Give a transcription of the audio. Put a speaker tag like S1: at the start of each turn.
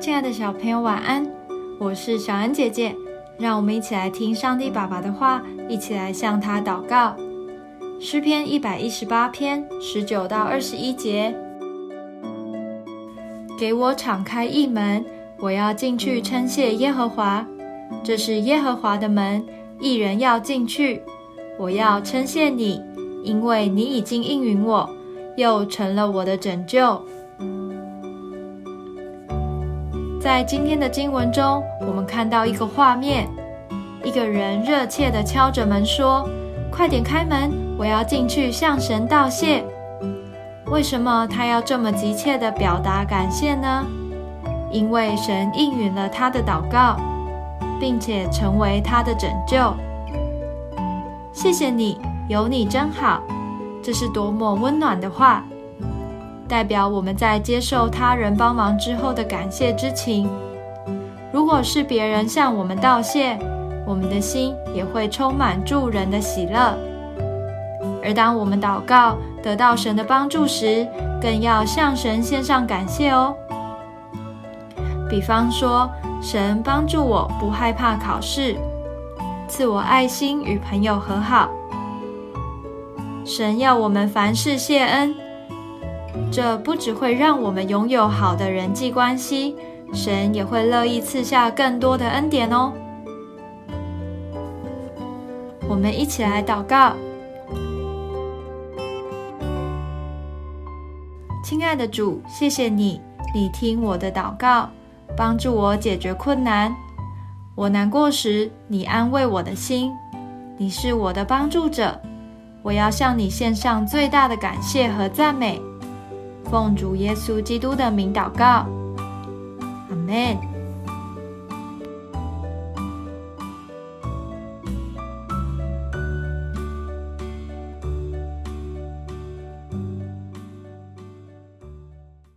S1: 亲爱的小朋友，晚安！我是小恩姐姐，让我们一起来听上帝爸爸的话，一起来向他祷告。诗篇一百一十八篇十九到二十一节：给我敞开一门，我要进去称谢耶和华。这是耶和华的门，一人要进去。我要称谢你，因为你已经应允我，又成了我的拯救。在今天的经文中，我们看到一个画面：一个人热切地敲着门说：“快点开门，我要进去向神道谢。”为什么他要这么急切地表达感谢呢？因为神应允了他的祷告，并且成为他的拯救。谢谢你，有你真好。这是多么温暖的话！代表我们在接受他人帮忙之后的感谢之情。如果是别人向我们道谢，我们的心也会充满助人的喜乐。而当我们祷告得到神的帮助时，更要向神献上感谢哦。比方说，神帮助我不害怕考试，赐我爱心与朋友和好。神要我们凡事谢恩。这不只会让我们拥有好的人际关系，神也会乐意赐下更多的恩典哦。我们一起来祷告，亲爱的主，谢谢你，你听我的祷告，帮助我解决困难。我难过时，你安慰我的心，你是我的帮助者。我要向你献上最大的感谢和赞美。奉主耶稣基督的名祷告，阿门。